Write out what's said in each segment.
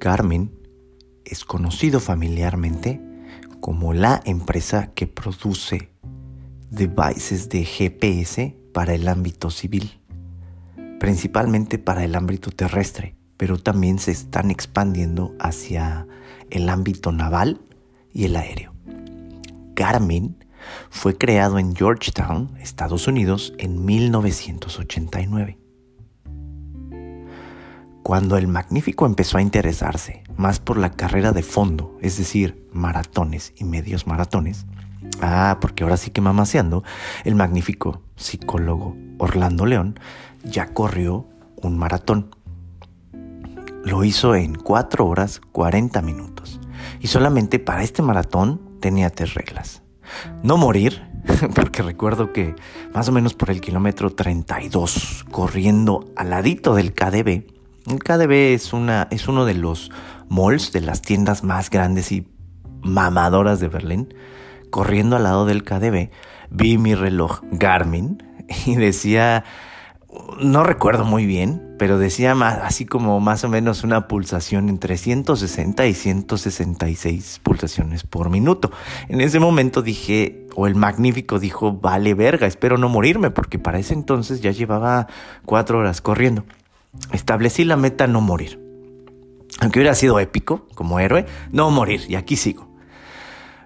Garmin es conocido familiarmente como la empresa que produce devices de GPS para el ámbito civil, principalmente para el ámbito terrestre, pero también se están expandiendo hacia el ámbito naval y el aéreo. Garmin fue creado en Georgetown, Estados Unidos, en 1989. Cuando el Magnífico empezó a interesarse más por la carrera de fondo, es decir, maratones y medios maratones, ah, porque ahora sí que mamaseando, el magnífico psicólogo Orlando León ya corrió un maratón. Lo hizo en 4 horas 40 minutos. Y solamente para este maratón tenía tres reglas. No morir, porque recuerdo que más o menos por el kilómetro 32, corriendo al ladito del KDB, KDB es, una, es uno de los malls, de las tiendas más grandes y mamadoras de Berlín. Corriendo al lado del KDB, vi mi reloj Garmin y decía, no recuerdo muy bien, pero decía más, así como más o menos una pulsación entre 160 y 166 pulsaciones por minuto. En ese momento dije, o el magnífico dijo, vale verga, espero no morirme, porque para ese entonces ya llevaba cuatro horas corriendo establecí la meta no morir. Aunque hubiera sido épico como héroe, no morir, y aquí sigo.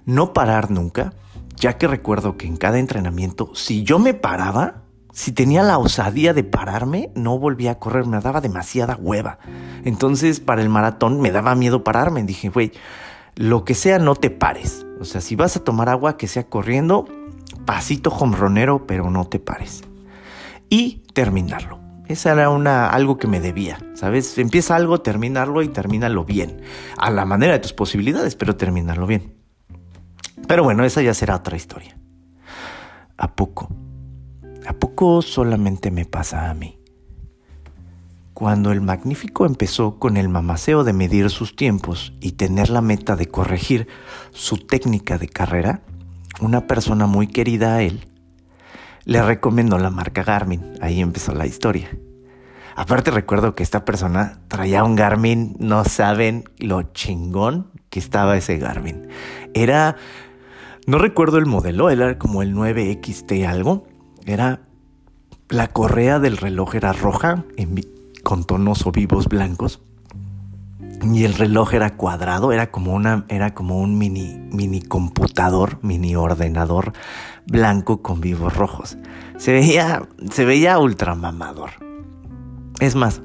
No parar nunca, ya que recuerdo que en cada entrenamiento, si yo me paraba, si tenía la osadía de pararme, no volvía a correr, me daba demasiada hueva. Entonces, para el maratón me daba miedo pararme. Dije, güey, lo que sea, no te pares. O sea, si vas a tomar agua, que sea corriendo, pasito hombronero, pero no te pares. Y terminarlo. Esa era una, algo que me debía, ¿sabes? Empieza algo, terminarlo y termínalo bien. A la manera de tus posibilidades, pero terminarlo bien. Pero bueno, esa ya será otra historia. ¿A poco? ¿A poco solamente me pasa a mí? Cuando el magnífico empezó con el mamaceo de medir sus tiempos y tener la meta de corregir su técnica de carrera, una persona muy querida a él le recomendó la marca Garmin. Ahí empezó la historia. Aparte recuerdo que esta persona traía un Garmin, no saben lo chingón que estaba ese Garmin. Era, no recuerdo el modelo, era como el 9XT algo. Era, la correa del reloj era roja con tonos o vivos blancos. Y el reloj era cuadrado, era como una, era como un mini, mini computador, mini ordenador blanco con vivos rojos. Se veía, se veía ultra mamador. Es más,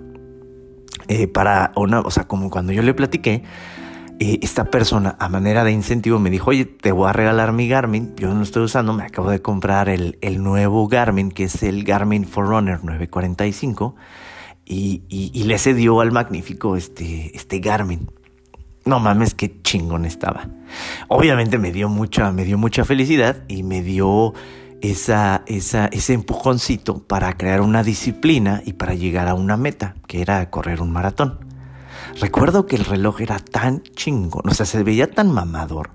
eh, para una, o sea, como cuando yo le platiqué, eh, esta persona a manera de incentivo me dijo, oye, te voy a regalar mi Garmin, yo no lo estoy usando, me acabo de comprar el, el nuevo Garmin, que es el Garmin Forerunner 945 y, le cedió al magnífico este, este Garmin. No mames, qué chingón estaba. Obviamente me dio mucha, me dio mucha felicidad y me dio esa, esa, ese empujoncito para crear una disciplina y para llegar a una meta, que era correr un maratón. Recuerdo que el reloj era tan chingón, o sea, se veía tan mamador,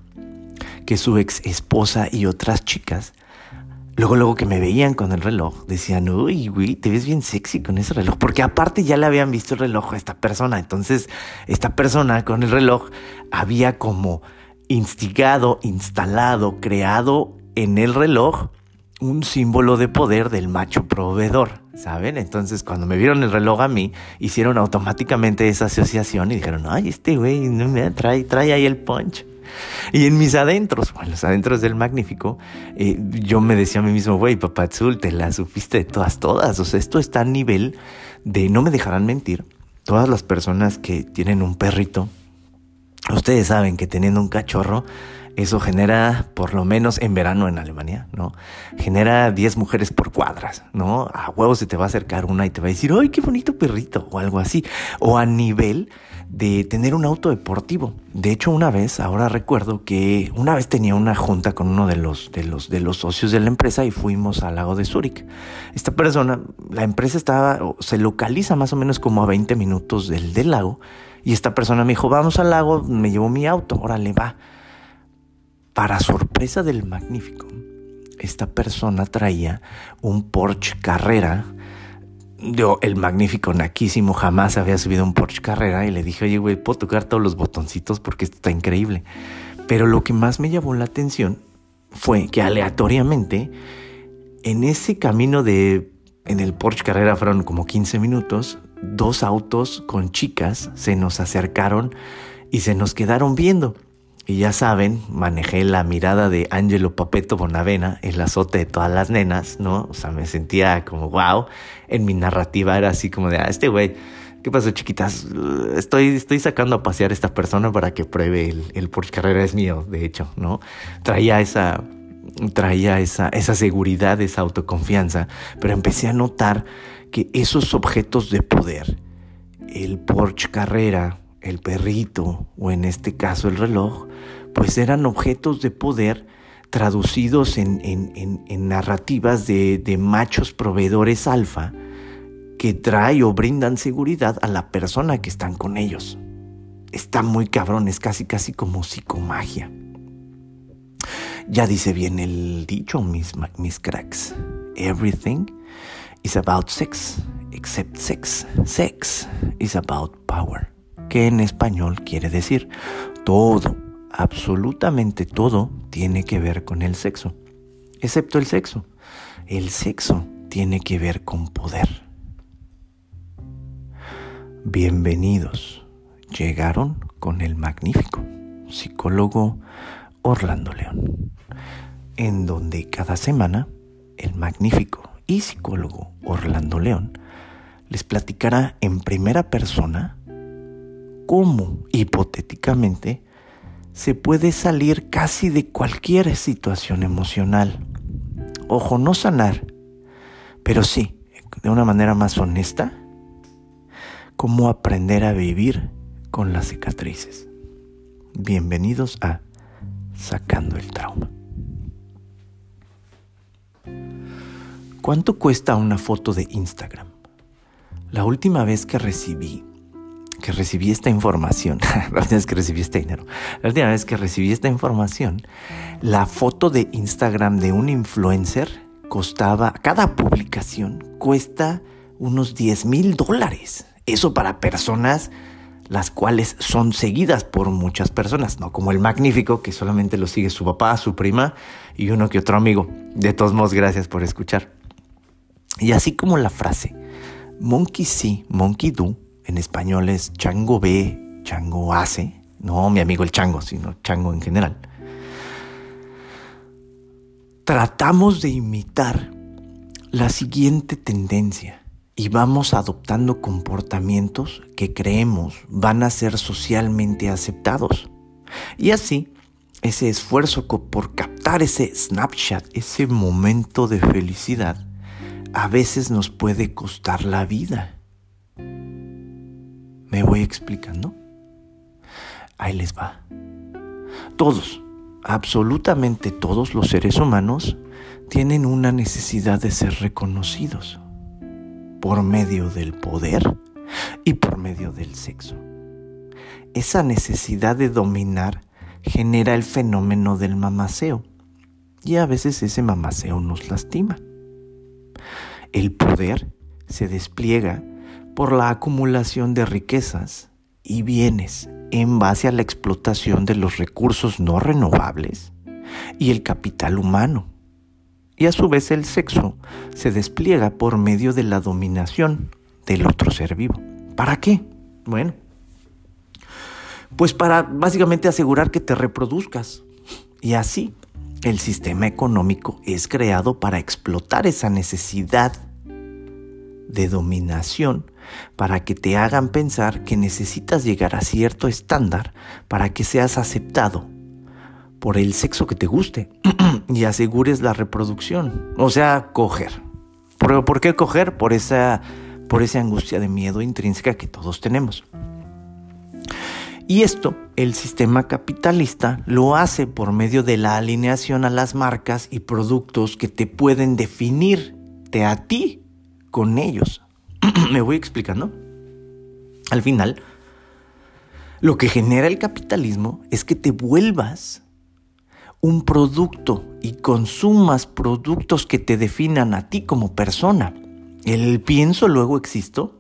que su ex esposa y otras chicas Luego, luego que me veían con el reloj, decían, uy, güey, te ves bien sexy con ese reloj. Porque aparte ya le habían visto el reloj a esta persona. Entonces, esta persona con el reloj había como instigado, instalado, creado en el reloj un símbolo de poder del macho proveedor, ¿saben? Entonces, cuando me vieron el reloj a mí, hicieron automáticamente esa asociación y dijeron, ay, este güey trae, trae ahí el punch. Y en mis adentros, bueno, los adentros del Magnífico, eh, yo me decía a mí mismo, güey, papá azul, te la supiste de todas, todas. O sea, esto está a nivel de, no me dejarán mentir, todas las personas que tienen un perrito, ustedes saben que teniendo un cachorro, eso genera, por lo menos en verano en Alemania, ¿no? Genera 10 mujeres por cuadras, ¿no? A huevos se te va a acercar una y te va a decir, ¡ay, qué bonito perrito! O algo así. O a nivel de tener un auto deportivo. De hecho, una vez, ahora recuerdo que una vez tenía una junta con uno de los, de los, de los socios de la empresa y fuimos al lago de Zúrich. Esta persona, la empresa estaba, se localiza más o menos como a 20 minutos del, del lago. Y esta persona me dijo, vamos al lago, me llevó mi auto, órale, va. Para sorpresa del magnífico, esta persona traía un Porsche Carrera yo, el magnífico naquísimo, jamás había subido un Porsche Carrera y le dije, oye, güey, puedo tocar todos los botoncitos porque esto está increíble. Pero lo que más me llamó la atención fue que aleatoriamente, en ese camino de, en el Porsche Carrera fueron como 15 minutos, dos autos con chicas se nos acercaron y se nos quedaron viendo. Y ya saben, manejé la mirada de Angelo Papeto Bonavena, el azote de todas las nenas, ¿no? O sea, me sentía como wow. En mi narrativa era así como de, ah, este güey, ¿qué pasó, chiquitas? Estoy, estoy sacando a pasear a esta persona para que pruebe el, el Porsche Carrera es mío, de hecho, ¿no? Traía esa, traía esa, esa seguridad, esa autoconfianza, pero empecé a notar que esos objetos de poder, el Porsche Carrera, el perrito o en este caso el reloj, pues eran objetos de poder traducidos en, narrativas de, de, machos proveedores alfa que trae o brindan seguridad a la persona que están con ellos. Está muy cabrón, es casi casi como psicomagia. Ya dice bien el dicho, mis, mis cracks. Everything is about sex, except sex. Sex is about power que en español quiere decir todo, absolutamente todo tiene que ver con el sexo, excepto el sexo. El sexo tiene que ver con poder. Bienvenidos. Llegaron con el magnífico psicólogo Orlando León, en donde cada semana el magnífico y psicólogo Orlando León les platicará en primera persona cómo, hipotéticamente, se puede salir casi de cualquier situación emocional. Ojo, no sanar, pero sí, de una manera más honesta, cómo aprender a vivir con las cicatrices. Bienvenidos a Sacando el Trauma. ¿Cuánto cuesta una foto de Instagram? La última vez que recibí que recibí esta información, la última vez que recibí este dinero, la última vez que recibí esta información, la foto de Instagram de un influencer costaba, cada publicación cuesta unos 10 mil dólares. Eso para personas las cuales son seguidas por muchas personas, no como el magnífico que solamente lo sigue su papá, su prima y uno que otro amigo. De todos modos, gracias por escuchar. Y así como la frase, monkey see, monkey do, en español es chango ve, chango hace, no mi amigo el chango, sino chango en general. Tratamos de imitar la siguiente tendencia y vamos adoptando comportamientos que creemos van a ser socialmente aceptados. Y así, ese esfuerzo por captar ese snapshot, ese momento de felicidad, a veces nos puede costar la vida. ¿Me voy explicando? Ahí les va. Todos, absolutamente todos los seres humanos tienen una necesidad de ser reconocidos por medio del poder y por medio del sexo. Esa necesidad de dominar genera el fenómeno del mamaceo y a veces ese mamaceo nos lastima. El poder se despliega por la acumulación de riquezas y bienes en base a la explotación de los recursos no renovables y el capital humano. Y a su vez el sexo se despliega por medio de la dominación del otro ser vivo. ¿Para qué? Bueno, pues para básicamente asegurar que te reproduzcas. Y así, el sistema económico es creado para explotar esa necesidad de dominación para que te hagan pensar que necesitas llegar a cierto estándar para que seas aceptado por el sexo que te guste y asegures la reproducción, o sea, coger. ¿Por, ¿Por, qué coger? Por esa, por esa angustia de miedo intrínseca que todos tenemos. Y esto el sistema capitalista lo hace por medio de la alineación a las marcas y productos que te pueden definirte a ti con ellos. ¿Me voy explicando? Al final, lo que genera el capitalismo es que te vuelvas un producto y consumas productos que te definan a ti como persona. El pienso luego existo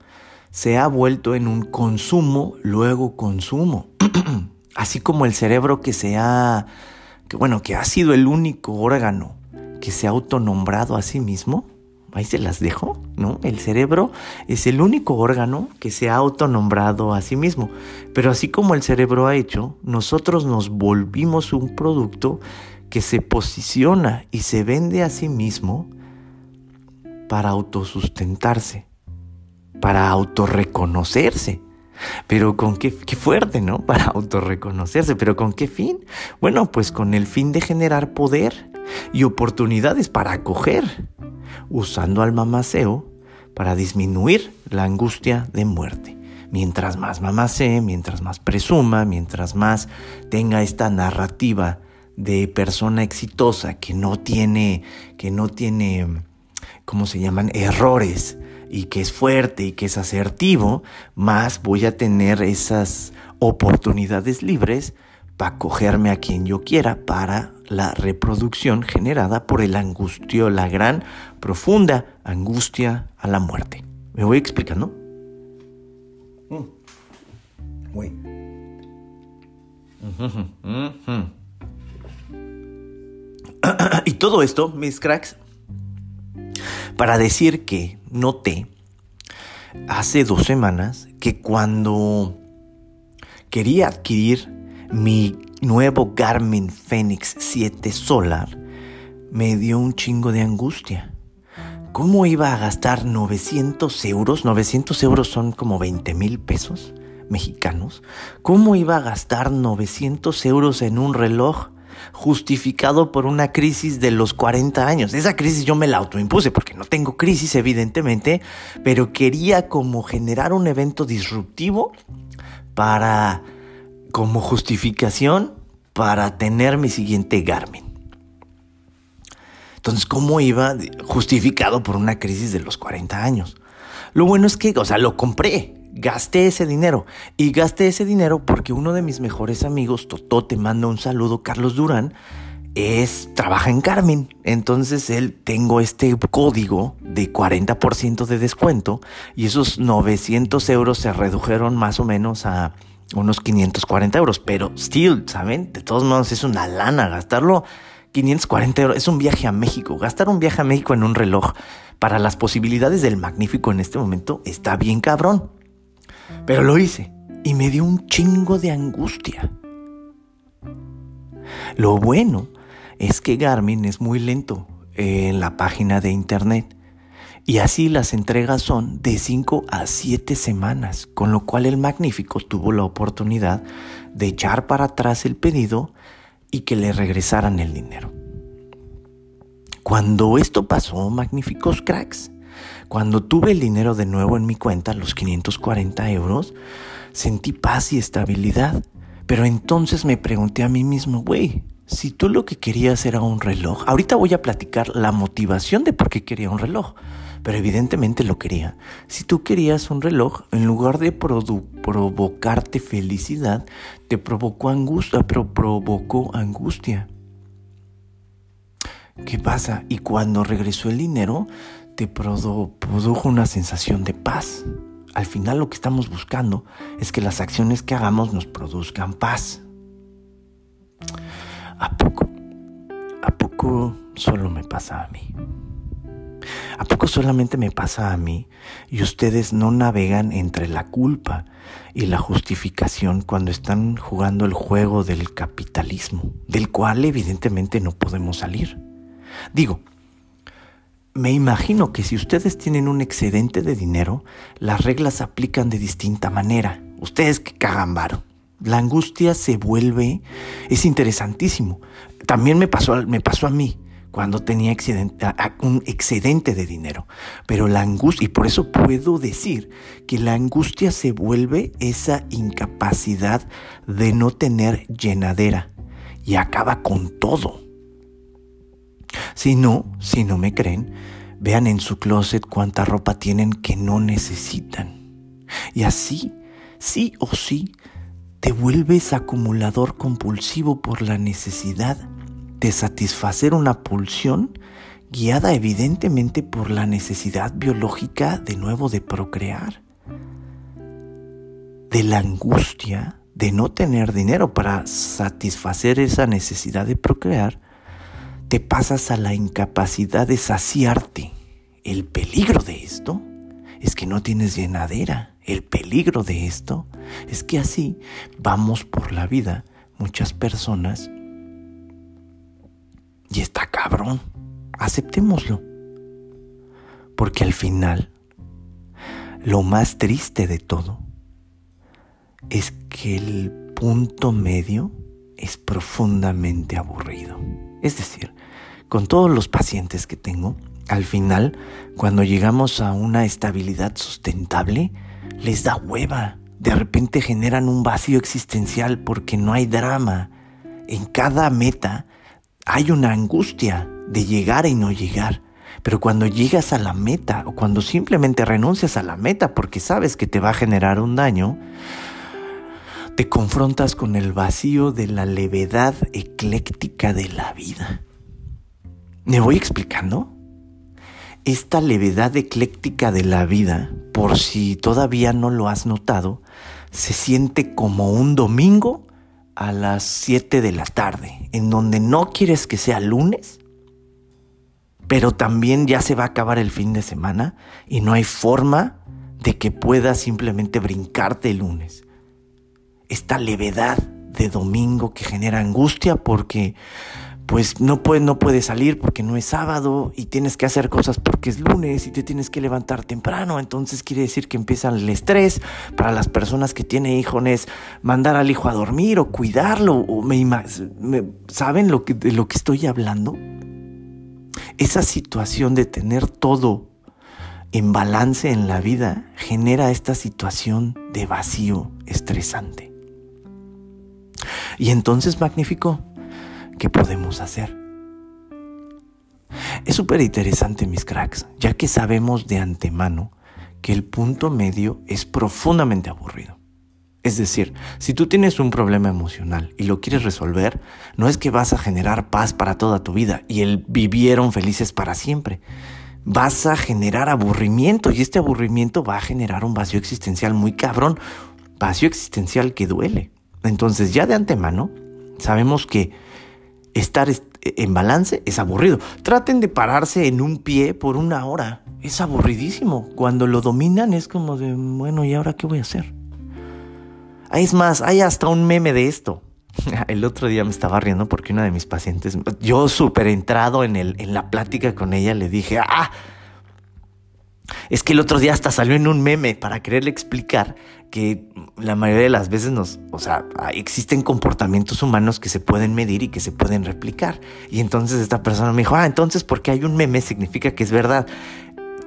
se ha vuelto en un consumo luego consumo. Así como el cerebro que se ha, bueno, que ha sido el único órgano que se ha autonombrado a sí mismo, ahí se las dejo, ¿no? El cerebro es el único órgano que se ha autonombrado a sí mismo. Pero así como el cerebro ha hecho, nosotros nos volvimos un producto que se posiciona y se vende a sí mismo para autosustentarse, para autorreconocerse. Pero con qué, qué fuerte, ¿no? Para autorreconocerse. Pero con qué fin? Bueno, pues con el fin de generar poder y oportunidades para acoger, usando al mamaceo para disminuir la angustia de muerte. Mientras más mamacee, mientras más presuma, mientras más tenga esta narrativa de persona exitosa que no tiene, que no tiene, ¿cómo se llaman? Errores y que es fuerte y que es asertivo, más voy a tener esas oportunidades libres para cogerme a quien yo quiera para la reproducción generada por el angustio, la gran, profunda angustia a la muerte. ¿Me voy explicando? Mm. y todo esto, mis cracks, para decir que noté hace dos semanas que cuando quería adquirir mi nuevo Garmin Fenix 7 Solar, me dio un chingo de angustia. ¿Cómo iba a gastar 900 euros? 900 euros son como 20 mil pesos mexicanos. ¿Cómo iba a gastar 900 euros en un reloj justificado por una crisis de los 40 años. Esa crisis yo me la autoimpuse porque no tengo crisis evidentemente, pero quería como generar un evento disruptivo para como justificación para tener mi siguiente Garmin. Entonces, ¿cómo iba justificado por una crisis de los 40 años? Lo bueno es que, o sea, lo compré gasté ese dinero. Y gasté ese dinero porque uno de mis mejores amigos, Totó, te manda un saludo, Carlos Durán, es, trabaja en Carmen. Entonces él tengo este código de 40% de descuento y esos 900 euros se redujeron más o menos a unos 540 euros. Pero still, ¿saben? De todos modos es una lana gastarlo. 540 euros, es un viaje a México. Gastar un viaje a México en un reloj para las posibilidades del magnífico en este momento está bien cabrón. Pero lo hice y me dio un chingo de angustia. Lo bueno es que Garmin es muy lento en la página de internet y así las entregas son de 5 a 7 semanas, con lo cual el magnífico tuvo la oportunidad de echar para atrás el pedido y que le regresaran el dinero. Cuando esto pasó, magníficos cracks, cuando tuve el dinero de nuevo en mi cuenta, los 540 euros, sentí paz y estabilidad. Pero entonces me pregunté a mí mismo, güey, si tú lo que querías era un reloj, ahorita voy a platicar la motivación de por qué quería un reloj, pero evidentemente lo quería. Si tú querías un reloj, en lugar de provocarte felicidad, te provocó angustia, pero provocó angustia. ¿Qué pasa? Y cuando regresó el dinero, te produjo una sensación de paz. Al final lo que estamos buscando es que las acciones que hagamos nos produzcan paz. ¿A poco? ¿A poco solo me pasa a mí? ¿A poco solamente me pasa a mí y ustedes no navegan entre la culpa y la justificación cuando están jugando el juego del capitalismo, del cual evidentemente no podemos salir? Digo, me imagino que si ustedes tienen un excedente de dinero, las reglas se aplican de distinta manera. Ustedes que cagan varo. La angustia se vuelve, es interesantísimo. También me pasó, me pasó a mí cuando tenía un excedente de dinero. Pero la angustia, y por eso puedo decir que la angustia se vuelve esa incapacidad de no tener llenadera y acaba con todo. Si no, si no me creen, vean en su closet cuánta ropa tienen que no necesitan. Y así, sí o sí, te vuelves acumulador compulsivo por la necesidad de satisfacer una pulsión guiada evidentemente por la necesidad biológica de nuevo de procrear, de la angustia de no tener dinero para satisfacer esa necesidad de procrear, te pasas a la incapacidad de saciarte. El peligro de esto es que no tienes llenadera. El peligro de esto es que así vamos por la vida muchas personas y está cabrón. Aceptémoslo. Porque al final, lo más triste de todo es que el punto medio es profundamente aburrido. Es decir, con todos los pacientes que tengo, al final, cuando llegamos a una estabilidad sustentable, les da hueva. De repente generan un vacío existencial porque no hay drama. En cada meta hay una angustia de llegar y no llegar. Pero cuando llegas a la meta o cuando simplemente renuncias a la meta porque sabes que te va a generar un daño, te confrontas con el vacío de la levedad ecléctica de la vida. ¿Me voy explicando? Esta levedad ecléctica de la vida, por si todavía no lo has notado, se siente como un domingo a las 7 de la tarde, en donde no quieres que sea lunes, pero también ya se va a acabar el fin de semana y no hay forma de que puedas simplemente brincarte el lunes. Esta levedad de domingo que genera angustia porque pues no puede, no puede salir porque no es sábado y tienes que hacer cosas porque es lunes y te tienes que levantar temprano. Entonces quiere decir que empieza el estrés para las personas que tienen hijos, mandar al hijo a dormir o cuidarlo. O me, ¿Saben lo que, de lo que estoy hablando? Esa situación de tener todo en balance en la vida genera esta situación de vacío estresante. Y entonces, magnífico, ¿qué podemos hacer? Es súper interesante, mis cracks, ya que sabemos de antemano que el punto medio es profundamente aburrido. Es decir, si tú tienes un problema emocional y lo quieres resolver, no es que vas a generar paz para toda tu vida y el vivieron felices para siempre. Vas a generar aburrimiento y este aburrimiento va a generar un vacío existencial muy cabrón, vacío existencial que duele. Entonces ya de antemano sabemos que estar en balance es aburrido. Traten de pararse en un pie por una hora. Es aburridísimo. Cuando lo dominan es como de, bueno, ¿y ahora qué voy a hacer? Es más, hay hasta un meme de esto. El otro día me estaba riendo porque una de mis pacientes, yo súper entrado en, en la plática con ella, le dije, ah, es que el otro día hasta salió en un meme para quererle explicar que la mayoría de las veces nos, o sea, existen comportamientos humanos que se pueden medir y que se pueden replicar. Y entonces esta persona me dijo, ah, entonces porque hay un meme significa que es verdad.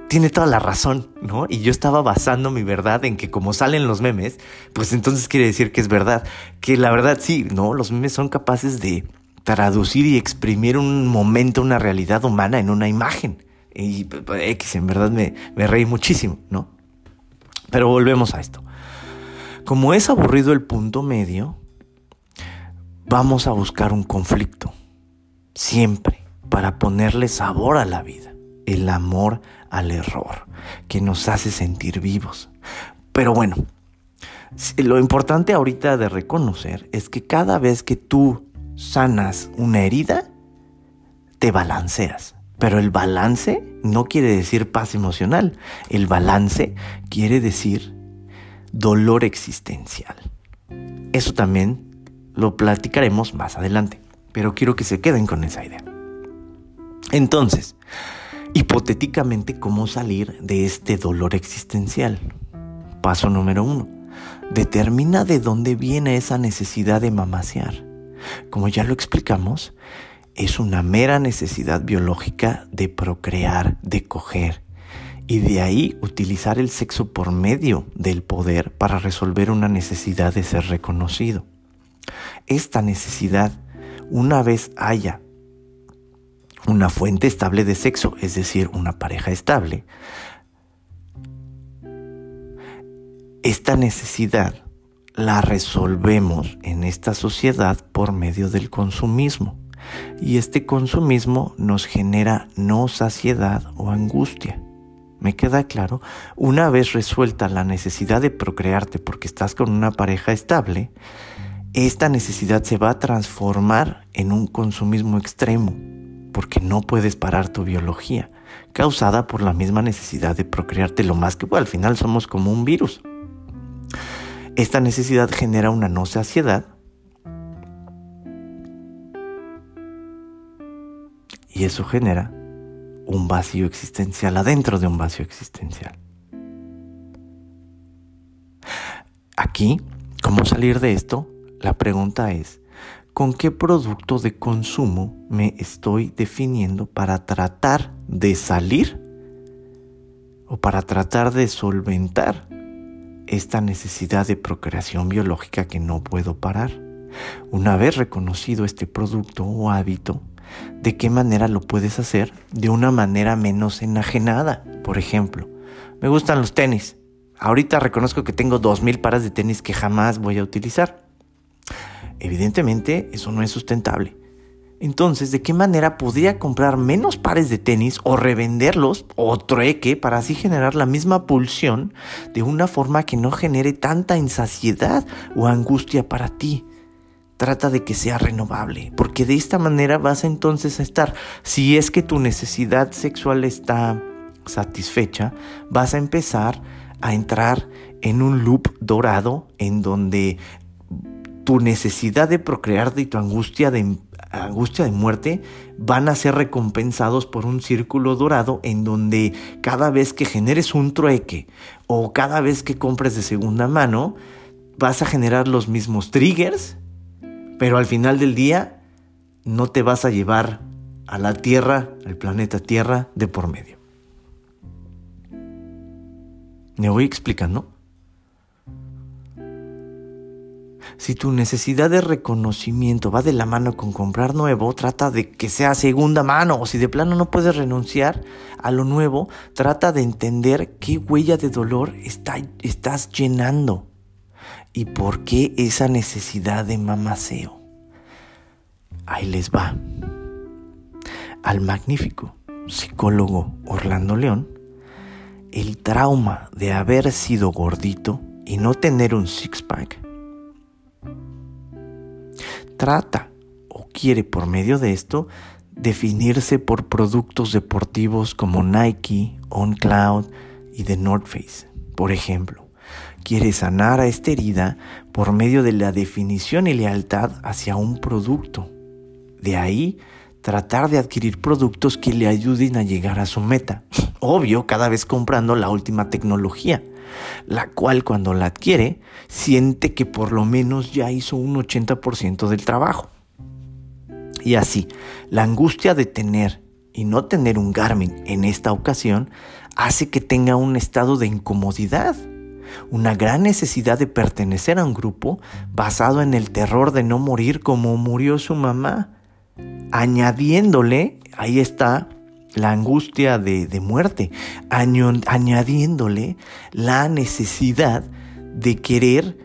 Tiene toda la razón, ¿no? Y yo estaba basando mi verdad en que como salen los memes, pues entonces quiere decir que es verdad. Que la verdad sí, ¿no? Los memes son capaces de traducir y exprimir un momento, una realidad humana en una imagen. Y pues, X, en verdad me, me reí muchísimo, ¿no? Pero volvemos a esto. Como es aburrido el punto medio, vamos a buscar un conflicto. Siempre. Para ponerle sabor a la vida. El amor al error. Que nos hace sentir vivos. Pero bueno, lo importante ahorita de reconocer es que cada vez que tú sanas una herida, te balanceas. Pero el balance no quiere decir paz emocional. El balance quiere decir dolor existencial. Eso también lo platicaremos más adelante, pero quiero que se queden con esa idea. Entonces, hipotéticamente, ¿cómo salir de este dolor existencial? Paso número uno. Determina de dónde viene esa necesidad de mamasear. Como ya lo explicamos, es una mera necesidad biológica de procrear, de coger, y de ahí utilizar el sexo por medio del poder para resolver una necesidad de ser reconocido. Esta necesidad, una vez haya una fuente estable de sexo, es decir, una pareja estable, esta necesidad la resolvemos en esta sociedad por medio del consumismo Y este consumismo nos genera no saciedad o angustia. ¿Me queda claro? Una vez resuelta la necesidad de procrearte porque estás con una pareja estable, esta necesidad se va a transformar en un consumismo extremo, porque no puedes parar tu biología, causada por la misma necesidad de procrearte lo más que pueda. Al final somos como un virus. Esta necesidad genera una no saciedad y eso genera un vacío existencial adentro de un vacío existencial. Aquí, ¿cómo salir de esto? La pregunta es, ¿con qué producto de consumo me estoy definiendo para tratar de salir o para tratar de solventar esta necesidad de procreación biológica que no puedo parar? Una vez reconocido este producto o hábito, de qué manera lo puedes hacer de una manera menos enajenada. Por ejemplo, me gustan los tenis. Ahorita reconozco que tengo dos mil pares de tenis que jamás voy a utilizar. Evidentemente, eso no es sustentable. Entonces, ¿de qué manera podría comprar menos pares de tenis o revenderlos o trueque para así generar la misma pulsión de una forma que no genere tanta insaciedad o angustia para ti? Trata de que sea renovable, porque de esta manera vas entonces a estar, si es que tu necesidad sexual está satisfecha, vas a empezar a entrar en un loop dorado en donde tu necesidad de procrearte y tu angustia de, angustia de muerte van a ser recompensados por un círculo dorado en donde cada vez que generes un trueque o cada vez que compres de segunda mano, vas a generar los mismos triggers pero al final del día no te vas a llevar a la Tierra, al planeta Tierra, de por medio. ¿Me voy explicando? Si tu necesidad de reconocimiento va de la mano con comprar nuevo, trata de que sea segunda mano. O si de plano no puedes renunciar a lo nuevo, trata de entender qué huella de dolor estás llenando y por qué esa necesidad de mamaceo. Ahí les va. Al magnífico psicólogo Orlando León, el trauma de haber sido gordito y no tener un six-pack trata o quiere por medio de esto definirse por productos deportivos como Nike, OnCloud y The North Face, por ejemplo quiere sanar a esta herida por medio de la definición y lealtad hacia un producto. De ahí, tratar de adquirir productos que le ayuden a llegar a su meta. Obvio, cada vez comprando la última tecnología, la cual cuando la adquiere, siente que por lo menos ya hizo un 80% del trabajo. Y así, la angustia de tener y no tener un Garmin en esta ocasión hace que tenga un estado de incomodidad una gran necesidad de pertenecer a un grupo basado en el terror de no morir como murió su mamá, añadiéndole, ahí está la angustia de, muerte, añadiéndole la necesidad de querer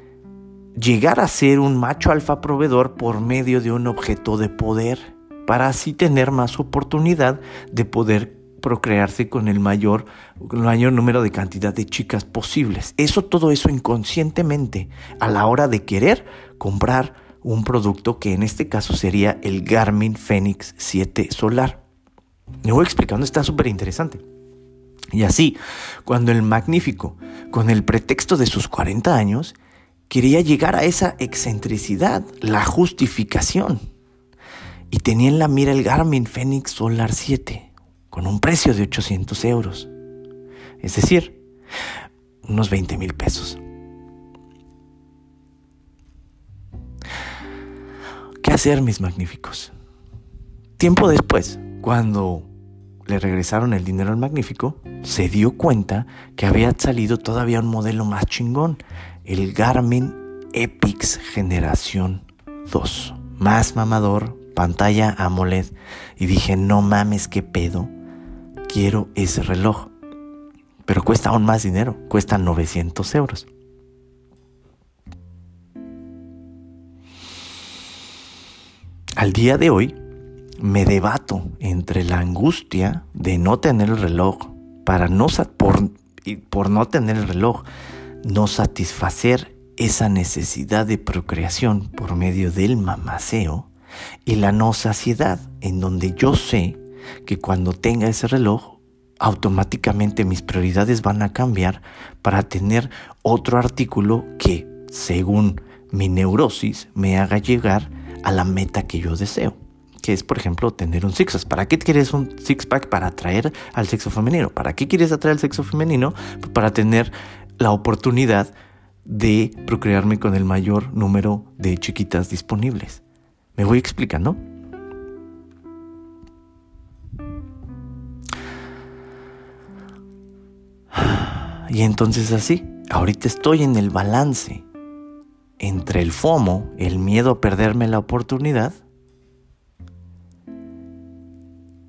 llegar a ser un macho alfa proveedor por medio de un objeto de poder, para así tener más oportunidad de poder procrearse con el mayor, el mayor número de cantidad de chicas posibles. Eso, todo eso inconscientemente a la hora de querer comprar un producto que en este caso sería el Garmin Fenix 7 Solar. Me voy explicando, está súper interesante. Y así, cuando el magnífico, con el pretexto de sus 40 años, quería llegar a esa excentricidad, la justificación, y tenía en la mira el Garmin Fenix Solar 7 con un precio de 800 euros. Es decir, unos 20 mil pesos. ¿Qué hacer, mis magníficos? Tiempo después, cuando le regresaron el dinero al magnífico, se dio cuenta que había salido todavía un modelo más chingón, el Garmin Epix Generación 2. Más mamador, pantalla AMOLED. Y dije, no mames, qué pedo quiero ese reloj. Pero cuesta aún más dinero, cuesta 900 euros. Al día de hoy, me debato entre la angustia de no tener el reloj, para no por, por no tener el reloj, no satisfacer esa necesidad de procreación por medio del mamaceo y la no saciedad, en donde yo sé que cuando tenga ese reloj, automáticamente mis prioridades van a cambiar para tener otro artículo que, según mi neurosis, me haga llegar a la meta que yo deseo que es, por ejemplo, tener un six-pack. ¿Para qué quieres un six-pack? Para atraer al sexo femenino. ¿Para qué quieres atraer al sexo femenino? Para tener la oportunidad de procrearme con el mayor número de chiquitas disponibles. ¿Me voy explicando? Y entonces así, ahorita estoy en el balance entre el FOMO, el miedo a perderme la oportunidad,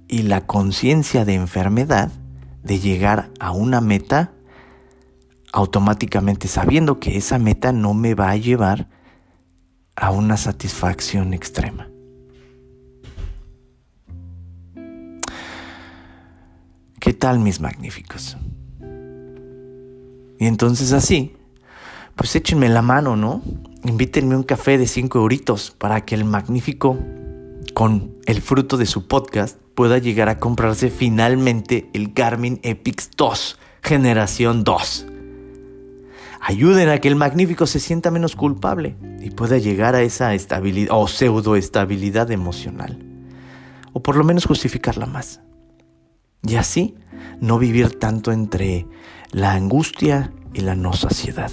y la conciencia de enfermedad de llegar a una meta automáticamente sabiendo que esa meta no me va a llevar a una satisfacción extrema. ¿Qué tal mis magníficos? Y entonces así, pues échenme la mano, ¿no? Invítenme un café de 5 euritos para que el magnífico, con el fruto de su podcast, pueda llegar a comprarse finalmente el Garmin Epix 2, generación 2. Ayuden a que el magnífico se sienta menos culpable y pueda llegar a esa estabilidad o pseudoestabilidad emocional. O por lo menos justificarla más. Y así no vivir tanto entre la angustia y la no saciedad.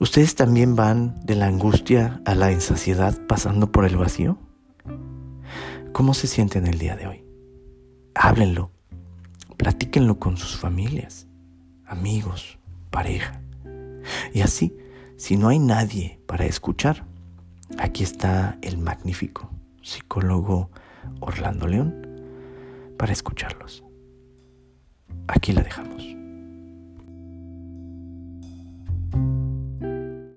¿Ustedes también van de la angustia a la insaciedad pasando por el vacío? ¿Cómo se sienten el día de hoy? Háblenlo, platíquenlo con sus familias, amigos, pareja. Y así, si no hay nadie para escuchar, aquí está el magnífico psicólogo Orlando León para escucharlos. Aquí la dejamos.